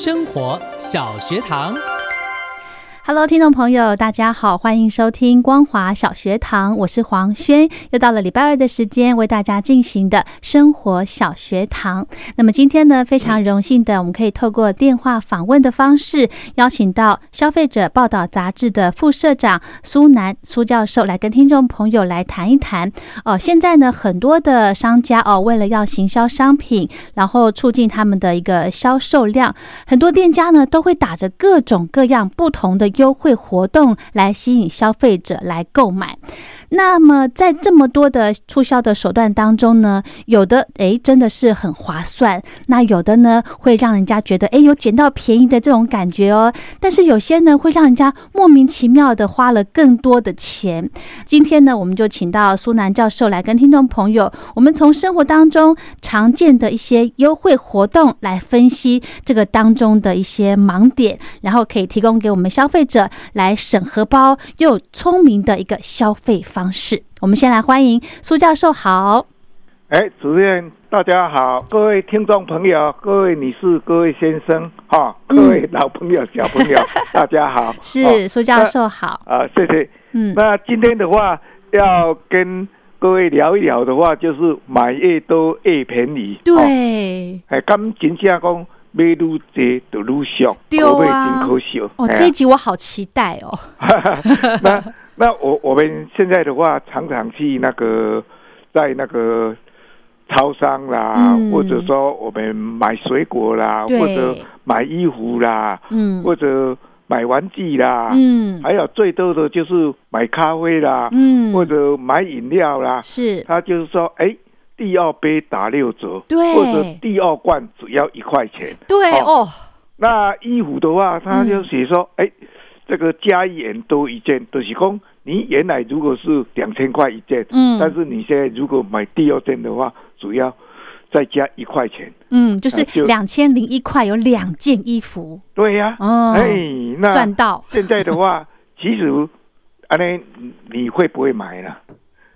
生活小学堂。Hello，听众朋友，大家好，欢迎收听光华小学堂，我是黄轩，又到了礼拜二的时间，为大家进行的生活小学堂。那么今天呢，非常荣幸的，我们可以透过电话访问的方式，邀请到消费者报道杂志的副社长苏南苏教授来跟听众朋友来谈一谈。哦，现在呢，很多的商家哦，为了要行销商品，然后促进他们的一个销售量，很多店家呢都会打着各种各样不同的优惠活动来吸引消费者来购买。那么在这么多的促销的手段当中呢，有的诶真的是很划算，那有的呢会让人家觉得诶有捡到便宜的这种感觉哦。但是有些呢会让人家莫名其妙的花了更多的钱。今天呢，我们就请到苏南教授来跟听众朋友，我们从生活当中常见的一些优惠活动来分析这个当中的一些盲点，然后可以提供给我们消费者来省荷包又聪明的一个消费方式。我们先来欢迎苏教授，好。哎，主任，大家好，各位听众朋友，各位女士，各位先生，哈，各位老朋友、小朋友，大家好。是哦苏教授好。啊、谢谢。嗯，那今天的话，要跟各位聊一聊的话，就是买越多越便宜。哦，对，哎，咁真正讲买愈多就愈俗，对口味啊真可笑。哦，哎这一集我好期待哦。那那我我们现在的话，常常去那个在那个超商啦，嗯。或者说我们买水果啦，或者买衣服啦，嗯。或者买玩具啦，嗯。还有最多的就是买咖啡啦，嗯，或者买饮料啦。是。他就是说，哎，第二杯打六折，对。或者第二罐只要一块钱。对哦。哦，那衣服的话，他就写说，嗯。哎、这个加一元多一件，就是讲你原来如果是两千块一件，嗯。但是你现在如果买第二件的话，主要再加一块钱。嗯，就是两千零一块有两件衣服。对呀、哦，哎、那赚到，现在的话，其实，安尼，你会不会买呢？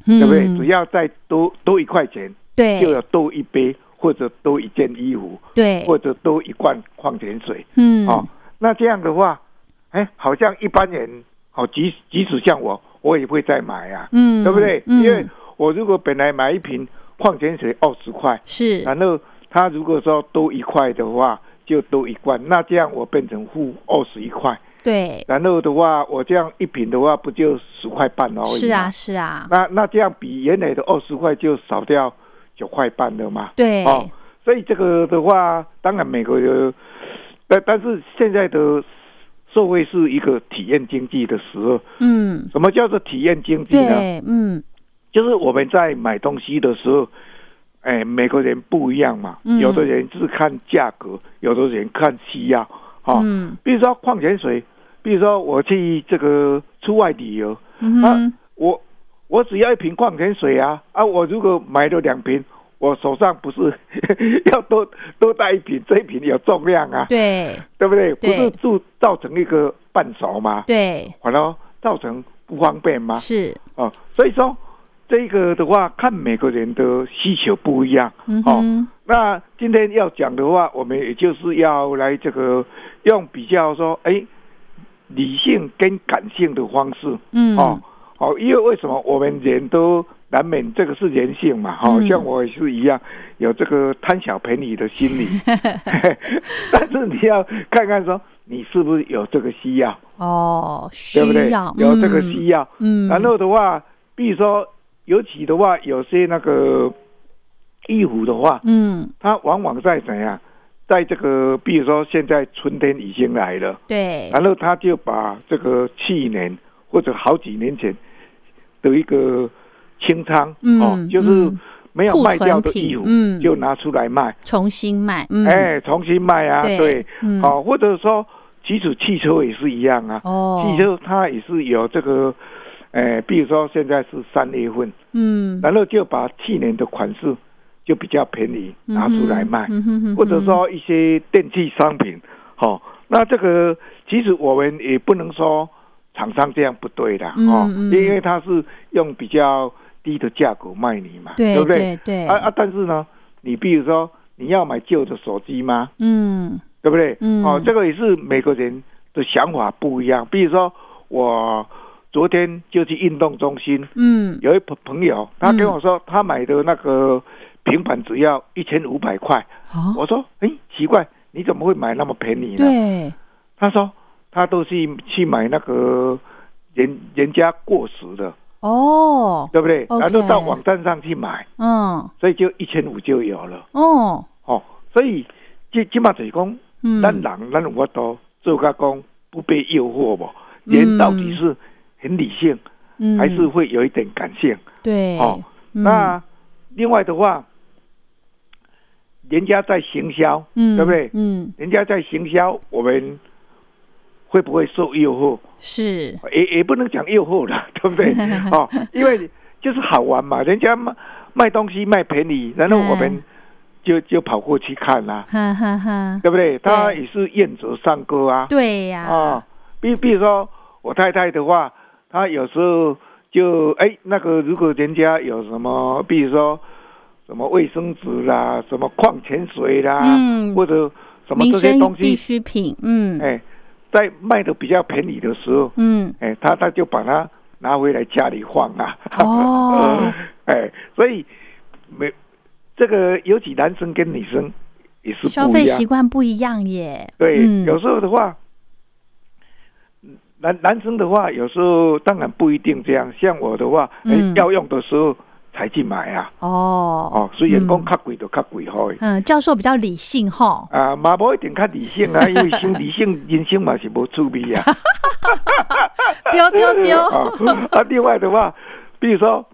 对对不对？只要再多多一块钱，对。有多一杯，或者多一件衣服，对，或者多一罐矿泉水。嗯。哦，那这样的话，哎，好像一般人，哦，即即使像我，我也会再买啊，嗯，对不对？嗯，因为我如果本来买一瓶矿泉水二十块，是。然后他如果说多一块的话，就多一罐，那这样我变成付二十一块，对，然后的话，我这样一瓶的话，不就十块半而已？是啊，。是啊，那那这样比原来的二十块就少掉九块半了嘛？对，哦，所以这个的话，当然美国的，但但是现在的社会是一个体验经济的时候。嗯，什么叫做体验经济呢？对，嗯就是我们在买东西的时候，哎，美国人不一样嘛。嗯有的人是看价格，有的人看需要。哦，嗯比如说矿泉水，比如说我去这个出外旅游，嗯哼，我我只要一瓶矿泉水啊啊！我如果买了两瓶，我手上不是 要多多带一瓶，这一瓶有重量啊，对对不对？不是就造成一个半熟吗？对，完了造成不方便吗？是，哦，所以说这个的话，看每个人的需求不一样。哦，嗯哦，那今天要讲的话，我们也就是要来这个用比较说，哎，理性跟感性的方式。嗯，哦哦，因为为什么我们人都难免这个是人性嘛，哦、嗯。像我也是一样，有这个贪小便宜的心理。但是你要看看说，你是不是有这个需要，哦，需对不对？要？有这个嗯需要，嗯，然后的话，比如说，尤其的话，有些那个衣服的话，嗯，它往往在怎样，在这个，比如说现在春天已经来了，对，然后他就把这个去年或者好几年前的一个清仓，嗯哦，就是没有卖掉的衣服，嗯。就拿出来卖，重新卖，嗯，哎，重新卖啊，对对，嗯。哦，或者说，即使汽车也是一样啊，哦，汽车它也是有这个，呃，比如说现在是三月份，嗯，然后就把去年的款式就比较便宜拿出来卖，或者说一些电器商品，好、那这个其实我们也不能说厂商这样不对的嗯哦，嗯因为他是用比较低的价格卖你嘛，对不对？对对，啊啊，但是呢，你比如说你要买旧的手机吗？嗯对不对？嗯哦，这个也是每个人的想法不一样。比如说，我昨天就去运动中心，嗯，有一朋朋友，他跟我说，他买的那个平板只要一千五百块。哦，我说，哎，奇怪，你怎么会买那么便宜呢？对，他说，他都是去买那个人人家过时的，哦，对不对？然后到网站上去买，嗯，所以就一千五就有了。哦，哦，所以这起码就是讲。嗯，咱人咱有法度做甲讲不被诱惑不？人到底是很理性，嗯。还是会有一点感性？对，哦，嗯。那另外的话，人家在行销，嗯，对不对？嗯，人家在行销，我们会不会受诱惑？是，也也不能讲诱惑了，对不对？哦，因为就是好玩嘛，人家卖卖东西卖便宜，然后我们嗯就就跑过去看啦、哈哈哈，对不对？他也是愿者上钩啊。对呀，啊，比比如说我太太的话，她有时候就哎，那个如果人家有什么，比如说什么卫生纸啦，什么矿泉水啦，嗯。或者什么民这些东西必，需品，嗯，哎，在卖的比较便宜的时候，嗯，哎，他他就把它拿回来家里放啊。哦，哎，所以没这个，尤其男生跟女生也是消费习。惯不一样耶，对，嗯。有时候的话，男男生的话，有时候当然不一定这样。像我的话，哎嗯。要用的时候才去买啊。哦，哦，虽然讲嗯较贵就较贵吼。嗯，教授比较理性哈，啊，嘛无一定较理性啊，因为生理性人生嘛是无趣味啊。丢 丢丢，啊，啊，另外的话，比如说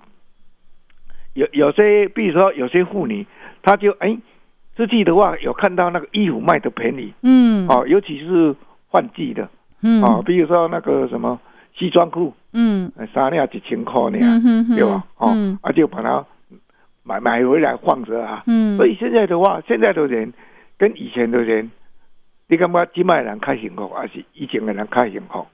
有有些，比如说有些妇女，她就哎，自己的话有看到那个衣服卖的便宜，嗯，哦，尤其是换季的，嗯，哦，比如说那个什么西装裤，嗯，呃三两一千块呢，对吧？哦，嗯。啊，就把它买买回来放着啊。嗯，所以现在的话，现在的人跟以前的人，你感觉今麦人开幸福，还是以前的人开幸福？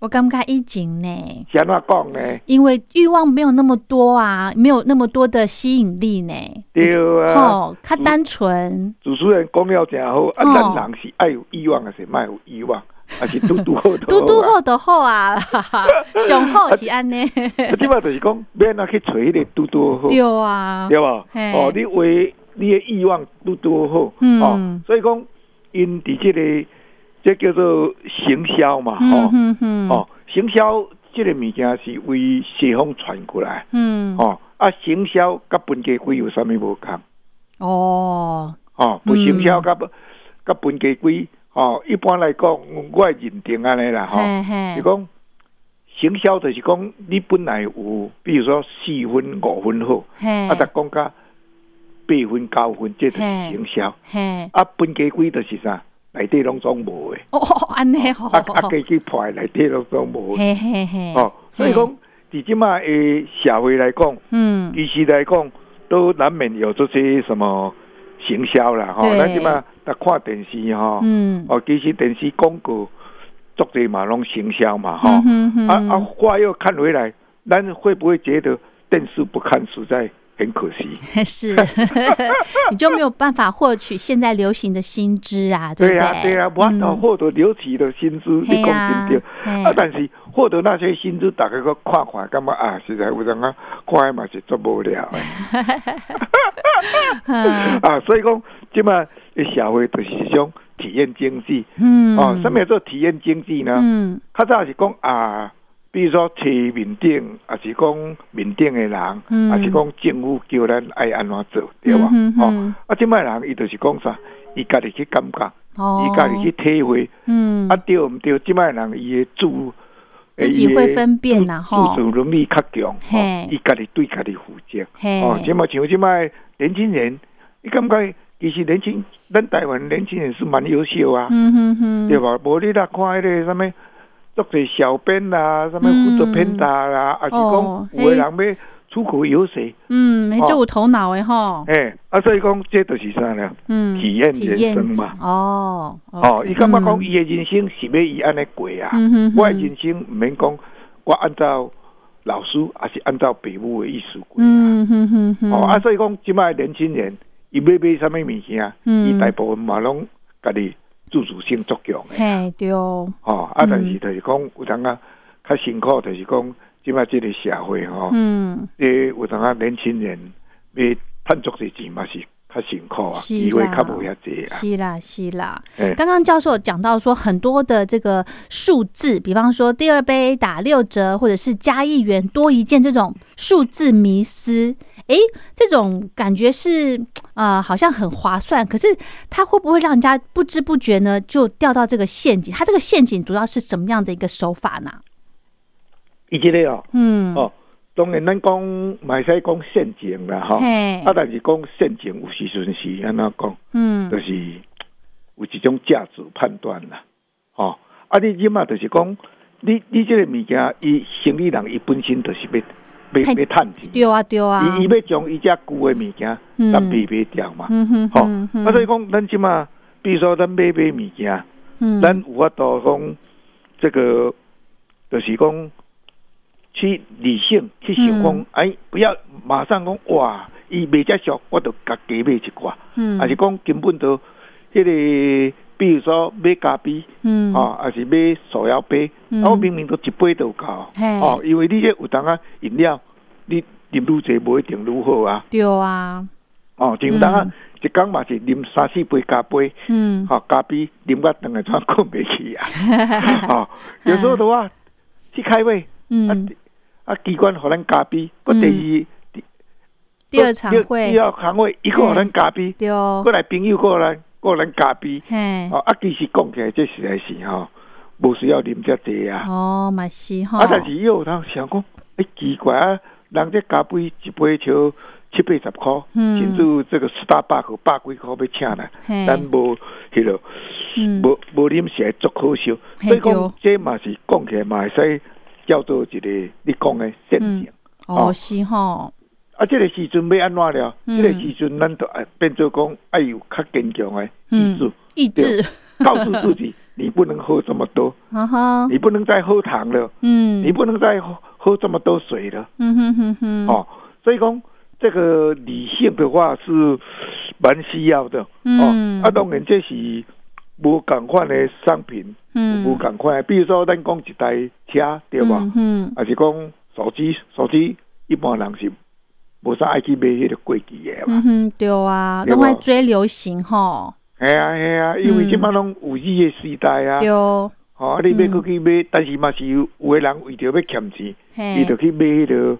我感觉以前呢，是安怎讲呢？因为欲望没有那么多啊，没有那么多的吸引力呢，对啊，哦，较单纯，主持人讲了真好，啊，人是爱有欲望，还是卖有欲望，还是拄拄好的？嘟嘟好就好啊，上好是安尼，啊，即摆就是讲，免那去找迄个拄拄好，对啊，对吧？嘿。哦，你为你的欲望拄拄好，嗯。哦，所以讲因伫这个这叫做行销嘛，嗯哦，哼哼，哦，行销这个物件是为西方传过来，嗯，哦，啊，行销甲本家规有啥物无共？哦，哦，不嗯。行销甲甲本家规，哦，一般来讲，我会认定安尼啦，吼、嘿嘿。是，讲行销就是讲你本来有，比如说四分五分好，啊，，再讲甲八分九分，这就是行销。嘿，啊，分家规就是啥？内底拢总无诶，哦，安尼好，啊啊，家己破内底拢总无的。嘿嘿嘿，哦，所以讲，伫即马诶社会来讲，嗯，其实来讲，都难免有这些什么行销啦，吼、对。咱即马在看电视吼，嗯，哦，其实电视广告做的嘛拢行销嘛，吼、嗯哼哼。啊啊，话又看回来，咱会不会觉得电视不看实在很可惜？是，你就没有办法获取现在流行的新知啊，对不对、对啊、我嗯获得流行的薪资，你讲嘿呀真对。嘿啊，但是获得那些薪资，大家个看看，感觉啊，实在有人啊，看嘛是足无聊的。嗯 啊，所以讲，即马的社会就是一种体验经济。嗯，哦，什么叫做体验经济呢？嗯较早是讲啊，比如说市面顶，还是讲面顶的人，嗯还是讲政府叫咱爱安怎做，对吧？嗯哦，啊，即摆人伊就是讲啥，伊家己去感觉，哦，伊家己去体会，嗯啊对毋对？即摆人伊的自自己会分辨啦自吼自主能力较强，嘿哦伊家己对家己负责。嘿哦，即摆像即摆年轻人，你感觉其实年轻，咱台湾年轻人是蛮优秀啊。嗯哼哼，对吧？无你若看迄个什么，作者小编啦，什么负责编导啦，啊是哦讲有的人要出口游学，嗯，没哦这有头脑诶吼，诶，啊，所以讲这就是啥呢？嗯，体验人生嘛。哦，哦，伊感觉讲嗯。伊的人生是要伊安尼过啊，嗯我的人生毋免讲我按照老师，还是按照父母的意思过啊。嗯哼哼哼，哦，啊，所以讲即摆年轻人，伊要买啥物物件，嗯。伊大部分嘛拢家己自主性足强诶。嘿对。哦，吼、啊，嗯。但是就是讲有当啊较辛苦，就是讲即摆即个社会吼，嗯，即、有当啊年轻人要赚足些钱嘛是较辛苦啊，是机会较无遐济啊。是啦是啦，哎刚刚教授讲到说很多的这个数字，比方说第二杯打六折，或者是加一元多一件这种数字迷思，诶，这种感觉是 呃好像很划算，可是它会不会让人家不知不觉呢就掉到这个陷阱？它这个陷阱主要是什么样的一个手法呢？伊即个哦，嗯，哦，当然咱讲嘛会使讲陷阱啦吼，嘿啊，但是讲陷阱有时阵是安怎讲，嗯就，是有一种价值判断啦，哦、啊，你即嘛就是讲，你你即个物件，伊生理人伊本身就是要要趁钱。对啊对啊，伊伊要将伊遮旧的物件，嗯。咱卖卖掉嘛。嗯哼吼、哼哼。啊，所以讲，咱即嘛，比如说咱买买物件，嗯。咱有法度讲，这个就是讲去理性去想讲，嗯。哎，不要马上讲哇，伊卖遮俗，我就甲加买一寡，嗯。还是讲根本都迄、个，比如说买咖啡，嗯。哦，还是买手摇杯，嗯。啊，我明明都一杯都有够，嘿。哦，因为你这有当啊饮料，你啉愈济无一定愈好啊。对啊，哦，就有当啊嗯，一工嘛是啉三四杯咖啡，嗯。吼、咖啡啉到两个钟困袂去啊。哦，有时候的话去开会，啊嗯，啊，机关互咱咖啡，搁第二第二场第会。第二场会，一个互咱咖啡，丢过，来朋友过来过咱咖啡。嘿，哦，啊，其实讲起来，这实在是吼，无需要啉遮济啊。哦，嘛是哈，啊，但是又有通想讲，诶、奇怪啊，人这咖啡一杯就七八十箍，嗯。甚至这个十大百克百几箍要请来，嘿。咱无迄落，嗯。无无啉起来足可惜。所以讲对，这嘛是讲起来嘛会使叫做一个你讲的陷阱。哦哦。是哈，啊，这个时阵要安怎了？嗯。这个时阵咱就爱变做讲爱有较坚强的意志，意志，告诉自己你不能喝这么多，你不能再喝糖了，嗯，你不能再喝喝这么多水了。嗯哼哼哼，哦，所以讲这个理性的话是蛮需要的。嗯。哦，啊，当然这是无共款的商品，嗯，无共款。比如说，咱讲一台车，对吧？嗯还是讲手机，手机一般人是无啥爱去买迄个贵机的嘛。嗯哼，对啊，拢爱追流行吼，系啊系啊，因为即摆拢五 G 的时代啊。对，哦，啊，你要嗯。搁去买，但是嘛是有有的人为着要欠钱，伊嘿就，去买迄个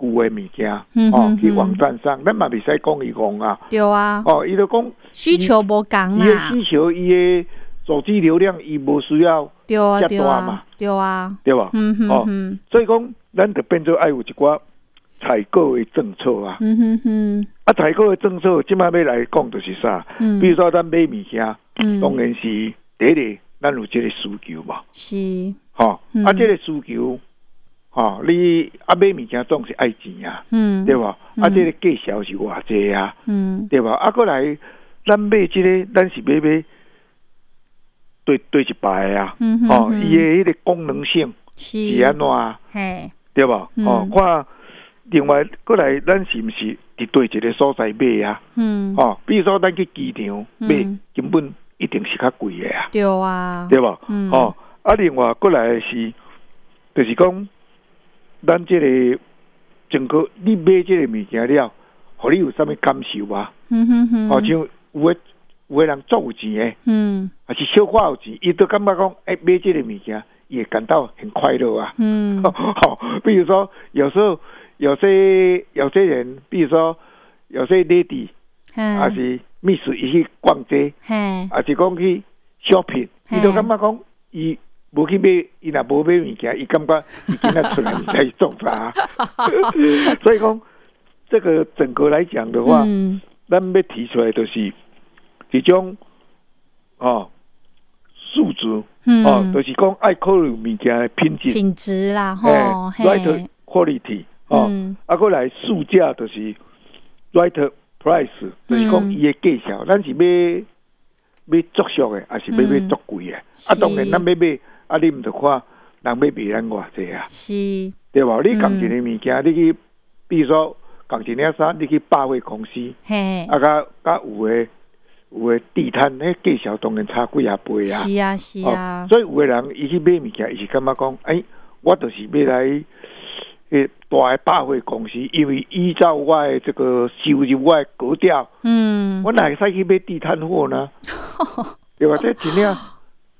旧的物件，哦嗯哼，去网站上，咱嘛袂使讲伊讲啊。对啊，哦，伊就讲需求无共伊的啊，需求，伊的手机流量，伊无需要，遮大嘛，对啊，对吧？嗯哼哦，所以讲，咱就变做爱有一寡采购的政策啊。嗯哼哼，啊，采购的政策，即摆要来讲就是啥？嗯，比如说，咱买物件，嗯。当然是第一个，咱有这个需求嘛。是，吼、嗯。啊，这个需求，吼、你啊买物件总是爱钱啊，嗯，对吧？嗯。啊，这个价销是偌济啊，嗯。对吧？啊，过来，咱买这个，咱是买买对对一排啊，嗯哼哦，哼。伊的迄个功能性是。是安怎啊，嘿，对吧？嗯。哦，看另外过来，咱是毋是伫对一个所在买啊？嗯，哦，比如说咱去机场买，嗯根本一定是较贵的啊，对啊，对吧？嗯哦，啊，另外过来是，就是讲，咱这个整个你买这个物件了，互你有啥物感受啊？嗯哼哼，哦，像有诶有诶人足有钱诶，嗯还是小可有钱，伊都感觉讲，诶、买这个物件也感到很快乐啊。嗯好、比如说有时候有些有些人，比如说有些 lady 还嗯，是 miss 伊去逛街，嘿，还是讲去 shopping，嘿。伊都感觉讲伊无去买，伊若无买物件，伊感觉伊今仔出来才做啥。所以讲这个整个来讲的话，嗯。咱要提出来就是一种哦素质嗯，哦，就是讲爱考虑物件的品质，品质啦，哎吼，嘿，，right quality 哦，嗯。啊，过来售价就是 right price，就是讲嗯伊的价钱，咱是要要足俗的，还是要嗯要足贵的？啊，当然咱买买，啊，你毋着看人买卖咱偌济啊，是，对无？你嗯。共一个物件，你去，比如说共一领衫，你去百货公司，嘿，啊，甲甲有诶有诶地摊，迄价钱当然差几啊倍啊。是啊是啊。哦，，所以有诶人伊去买物件，伊是感觉讲，诶、我就是买来诶大诶百货公司，因为依照我诶这个收入我诶格调，嗯我，哪会使去买地摊货呢？对吧？这真正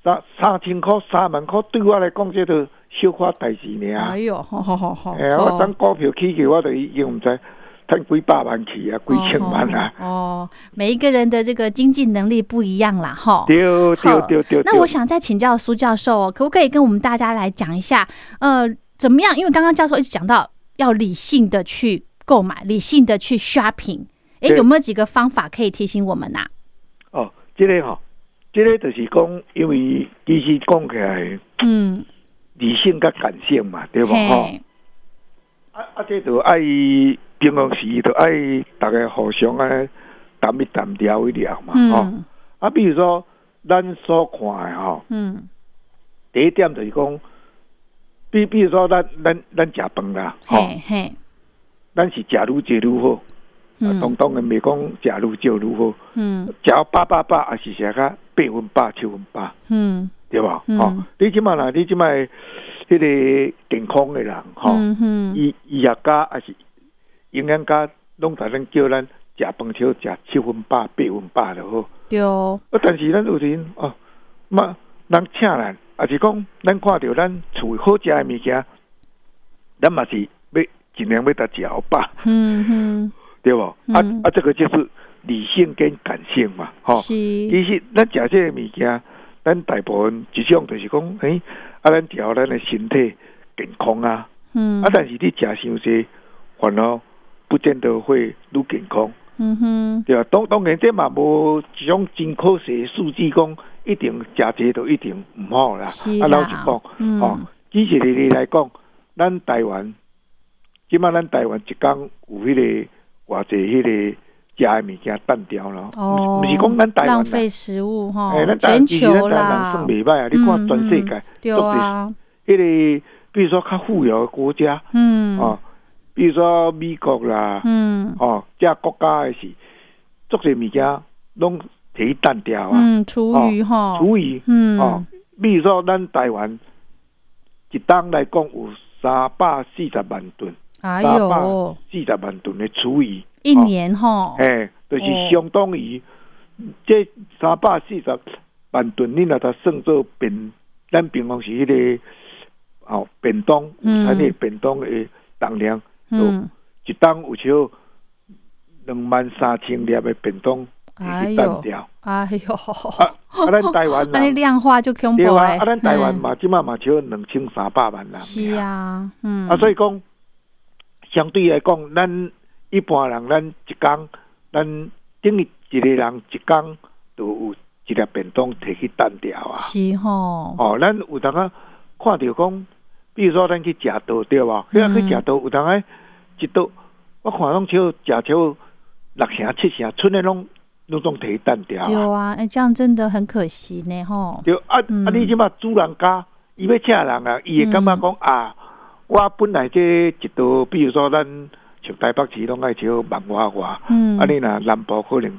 三三千箍、三万箍，对我来讲，这都小可代志尔哎。呦，好好好好，诶、我当股票起去，我就已经毋知赚几百万去啊，几千万啊。哦，哦每一个人的这个经济能力不一样啦，哈。对对好对对对。那我想再请教苏教授哦，可不可以跟我们大家来讲一下，呃，怎么样？因为刚刚教授一直讲到要理性的去购买，理性的去 shopping，哎，有没有几个方法可以提醒我们呐、哦，这个吼、这个就是讲，因为其实讲起来，嗯，理性甲感性嘛，对无吼？嘿，啊啊，这就爱平常时都爱大家互相啊谈一谈聊一聊嘛，吼、嗯啊，比如说咱所看的吼，嗯，第一点就是讲，比比如说咱咱咱食饭啦，吼、咱是食愈济愈好，啊，嗯当当然袂讲食愈少愈好，嗯。食八八八也是食较八分八七分饱。嗯。对吧？嗯。吼、你即马啦，你即摆迄个健康的人，吼、嗯嗯，医医学家也是营养家，拢在咱叫咱食饭少食七分饱、八分饱就好。对。哦，啊，但是咱有时哦，嘛人请咱，也是讲咱看到咱厝好食的物件，咱嘛是要尽量要甲食好饱，嗯嗯，对无？啊嗯。啊，这个就是理性跟感性嘛，吼、是，其实咱食这个物件，咱大部分一种就是讲，诶、啊，咱调咱的身体健康啊，嗯。啊，但是你食伤济，反而不见得会愈健康，嗯哼，对啊？当当然，这嘛无一种真科学的数据讲，一定食济都一定毋好啦。啊，老实讲，嗯。哦，举一个例来讲，咱台湾，即码咱台湾一工有迄、个偌济迄个食的物件淡掉咯，哦，毋是讲咱台湾啦。浪费食物哈哎，，咱台全其实咱球啦算，袂歹啊！你看全世界，对啊，迄、个比如说较富有的国家，嗯，哦，比如说美国啦，嗯。哦，这国家的是足侪物件拢摕去单调啊，嗯，厨余哈，厨余嗯，哦，比如说咱台湾一当来讲有三百四十万吨，哎三百呦，四十万吨的厨余，一年哈，哎，就是哦。相当于这三百四十万吨，你若它算做便，咱平常时迄、个哦便当，午嗯餐的便当的重量，嗯，一当有少两万三千粒的便当哎呦，调。哎呦，啊啊，咱台湾那你人量化就恐怖对啊，哎，啊，咱台湾 嗯嘛，即马嘛少两千三百万人。是。啊，嗯，啊，所以讲，相对来讲，咱一般人，咱一工，咱等于一个人一工都有一粒便当摕去单调啊。是吼，哦，咱有当啊看到讲，比如说咱去食道对吧？去食道有当啊一道，我看拢少食少六成七成，剩的拢拢总摕去单调。啊。对啊，哎，这样真的很可惜呢，吼，对啊，嗯。啊，你即马主人家，伊要请人啊，伊会感觉讲、啊，我本来这一道，比如说咱像台北市拢爱招万外外，嗯。啊，，你若南部可能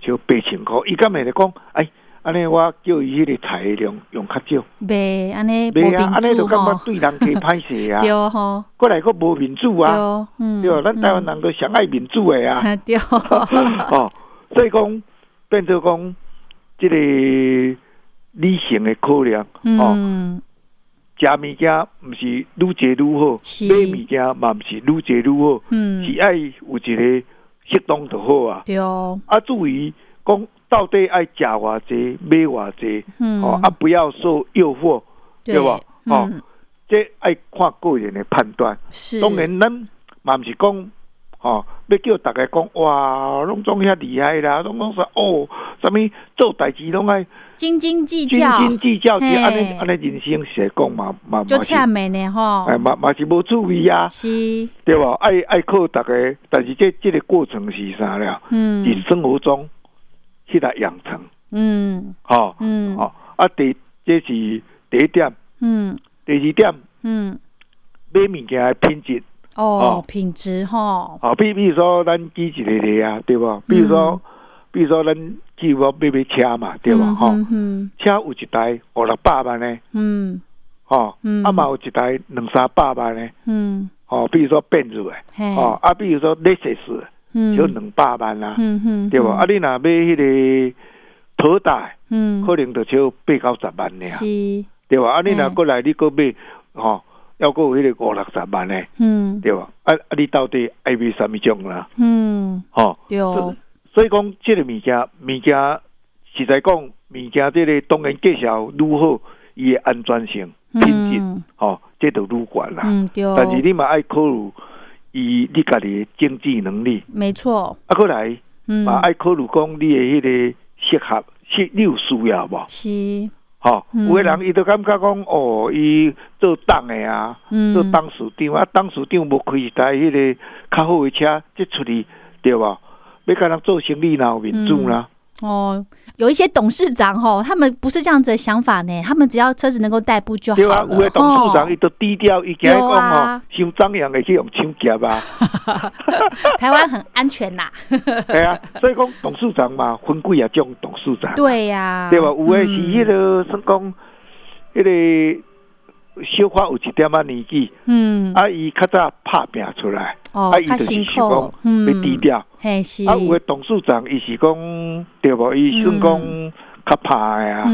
招八千箍，伊敢会来讲，哎，安尼我叫伊迄个菜的量用较少，袂安尼无袂啊，安尼就感觉，对人家歹势啊，对吼，过来个无民主啊，对，嗯，对，咱台湾人都上爱民主的啊，嗯，对，哦，所以讲变做讲，这个理性的考量，哦，嗯，食物件毋是愈济愈好，是。买物件嘛毋是愈济愈好，嗯，是爱有一个适当就好啊。对哦，啊，注意讲到底爱食偌济，买偌济，嗯，哦，啊，不要受诱惑，对。吧？哦嗯，这爱看个人的判断。是，当然，咱嘛毋是讲，吼、要叫大家讲哇，拢总遐厉害啦，拢拢说哦，啥物做代志拢爱斤斤计较，斤斤计较，安尼安尼人生是会讲嘛嘛就嘛是，忝美呢吼，哎嘛嘛是无注意啊，是，对吧？爱爱靠大家，但是这这个过程是啥了？嗯。伫生活中去来养成，嗯。吼、嗯。哦，啊，第这是第一点，嗯。第二点，嗯，买物件的品质。哦哦，品质哈，啊，比比如说咱举一个例啊，对吧？比如说，比如说咱计划买买车嘛，对吧？哈、车有一台五六百万呢，嗯。吼、嗯。啊嘛有一台两三百万呢，嗯，哦、比如说变子的，嘿，吼、啊，比如说 Lexus 嗯，就两百万啦，嗯嗯，对吧？啊，你若买迄个头大，嗯，可能就少八九十万呢，是，对吧？啊，你若过来，你搁买，吼、要搁有迄个五六十万呢，嗯。对吧？啊啊，你到底爱买什么种啦？嗯，吼、对哦，所以讲，这个物件，物件实在讲，物件这个当然介绍愈好，伊的安全性、品质，嗯吼、这就愈悬啦。嗯对哦，但是你嘛爱考虑伊你家己的经济能力，没错，啊，过来嗯，嘛爱考虑讲你的迄个适合，是你有需要无？是，吼、嗯有的人伊都感觉讲，哦，伊做党诶啊，嗯，做董事长啊，董事长无开一台迄个较好诶车，即出去对无？要甲人做生意哪有面子啦？哦，有一些董事长吼，他们不是这样子的想法呢，他们只要车子能够代步就好对啊，了。有的董事长吼伊都低调，伊惊讲吼，伤张扬的去用抢劫啊，台湾很安全呐。对啊，所以讲董事长嘛，分贵啊种董事长，对呀，对吧？有的是迄嗯个算讲，迄个小可有一点仔年纪，嗯，啊，伊较早拍拼出来，哦啊，伊较就是讲嗯。要低调，嘿是，啊，有的董事长伊是讲对无？伊算讲较拍的啊，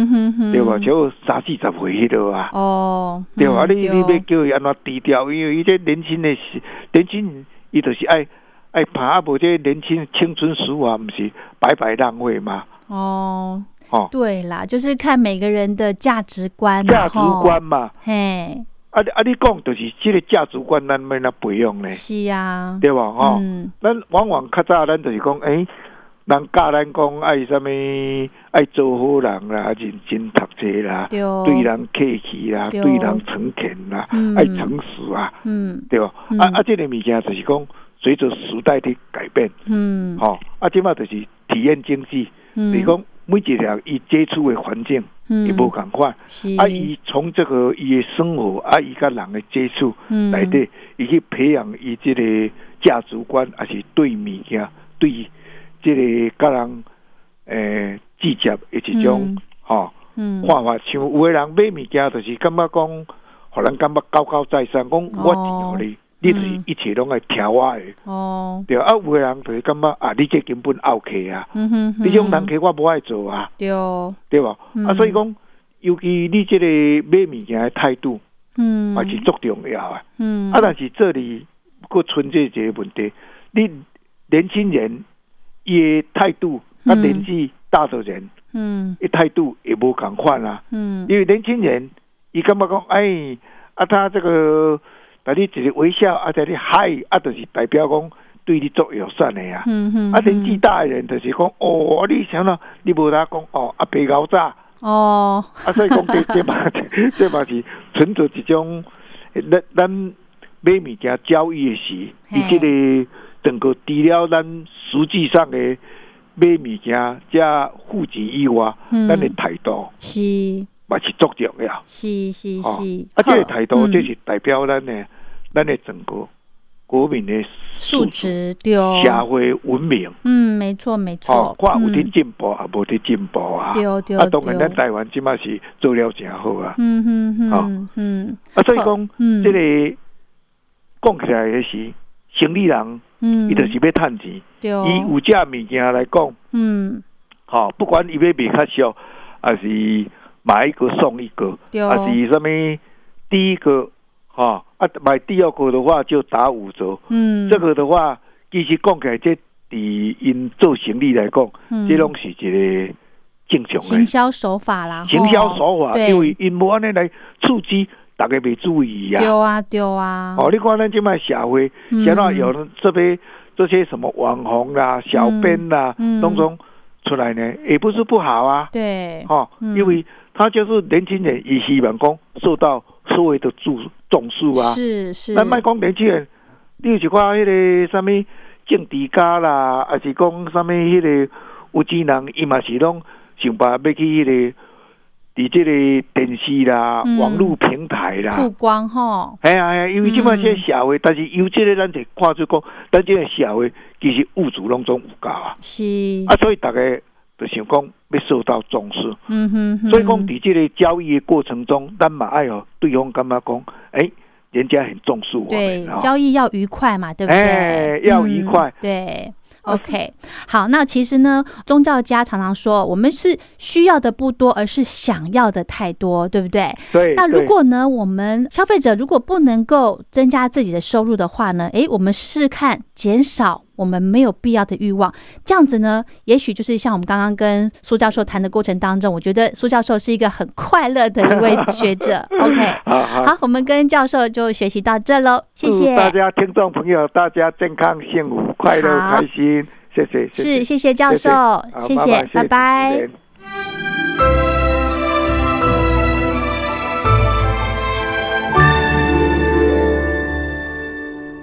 对无？就三四十岁迄落啊。哦，对啊，嗯你你要叫伊安怎低调？因为伊这年轻的时，年轻人伊就是爱爱拍，啊无这年轻青春时光，毋是白白浪费嘛？哦，哦，对啦，就是看每个人的价值观，价值观嘛，吼，嘿，啊啊你讲就是这个价值观，咱要那培养呢？是呀，对吧？吼、嗯。咱往往较早咱就是讲，诶、人教咱讲爱什么，爱做好人啦，认真读册啦，对。对人客气啦，对。对人诚恳啦，嗯。爱诚实啊，嗯。对吧？嗯。啊啊，这个物件就是讲，随着时代的改变，嗯，吼、啊，即嘛就是体验经济，嗯，你讲每一个伊接触的环境嗯。伊无共款，是，啊，伊从这个伊的生活啊，伊甲人的接触嗯。内底，伊去培养伊这个价值观，还是对物件，对这个甲人诶直接的一种嗯。吼、嗯，看法。像有的人买物件，就是感觉讲，互人感觉高高在上，讲我钱互你，你就是嗯一切拢爱听我的。哦，对啊，有的人就是感觉啊，你这根本拗客啊，嗯哼哼，你这种人客我无爱做啊，对。哦，对吧？嗯。啊，所以讲，尤其你这个买物件的态度，嗯，也是足重要啊。嗯，啊，但是这里佫存在一个问题，你年轻人伊的态度，啊，嗯年纪大的人，嗯。伊态度也无共款啊。嗯。因为年轻人，伊感觉讲，哎，啊，他这个，啊，你一个微笑，啊，在你嗨，啊，就是代表讲对你作友善的啊。嗯哼，啊，年纪大的人就是讲，哦，你想到你无他讲，哦，啊，白搞炸，哦，啊，所以讲这这嘛，这嘛是存着一种，咱咱买物件交易的时，嘿。伊这个整个除了咱实际上的买物件加付钱以外，嗯。咱的态度是。嘛是足重要。是是哦。是，啊，这个好。态度，嗯。这是代表咱的咱的整个国民的素质对。哦，社会文明。嗯，没错没哦错，，看有伫嗯进步，啊无伫进步啊。对对啊，当然，咱台湾即马是做了真好啊。嗯哼好哼嗯啊，所以好讲，嗯。这个讲起来也是生意人，嗯，伊就是要趁钱。对。哦，以有价物件来讲，嗯。好、不管伊要卖较俗，还是买一个送一个，对。还是什么第一个哈啊买第二个的话就打五折。嗯，这个的话，其实讲起来，这伫因做生意来讲，嗯。这拢是一个正常行的销手法啦，行销手法，因为因无安尼来刺激大家袂注意呀、丢啊丢啊，哦，你看咱即卖社会，嗯。现在有人这边这些什么网红啦、小编啦，嗯。当中出来呢，也不是不好啊。对，哦，嗯。因为他就是年轻人，也希望讲受到社会的注重视啊。是是，咱卖讲年轻人，你有一寡迄个什物政治家啦，还是讲什物迄个有钱人，伊嘛是拢想办法要去迄、个，伫即个电视啦、嗯。网络平台啦。曝光吼，哎呀哎呀，因为即摆嗯这个社会，但是由即个咱就看出讲，咱即个社会其实物主拢总有够啊，是，啊，所以大家就想讲要受到重视。嗯哼哼，所以讲，伫即个交易的过程中，咱嘛爱哦，对方感觉讲，哎、人家很重视我对交易要愉快嘛，对不对？哎要愉快嗯对。OK，好，那其实呢，宗教家常常说，我们是需要的不多，而是想要的太多，对不对？对。那如果呢，我们消费者如果不能够增加自己的收入的话呢，诶，我们试试看减少我们没有必要的欲望，这样子呢，也许就是像我们刚刚跟苏教授谈的过程当中，我觉得苏教授是一个很快乐的一位学者。OK，好好。好，我们跟教授就学习到这喽，谢谢。大家听众朋友，大家健康、幸福、快乐、好。开心，谢谢，是，谢谢教授，好谢拜谢，拜拜。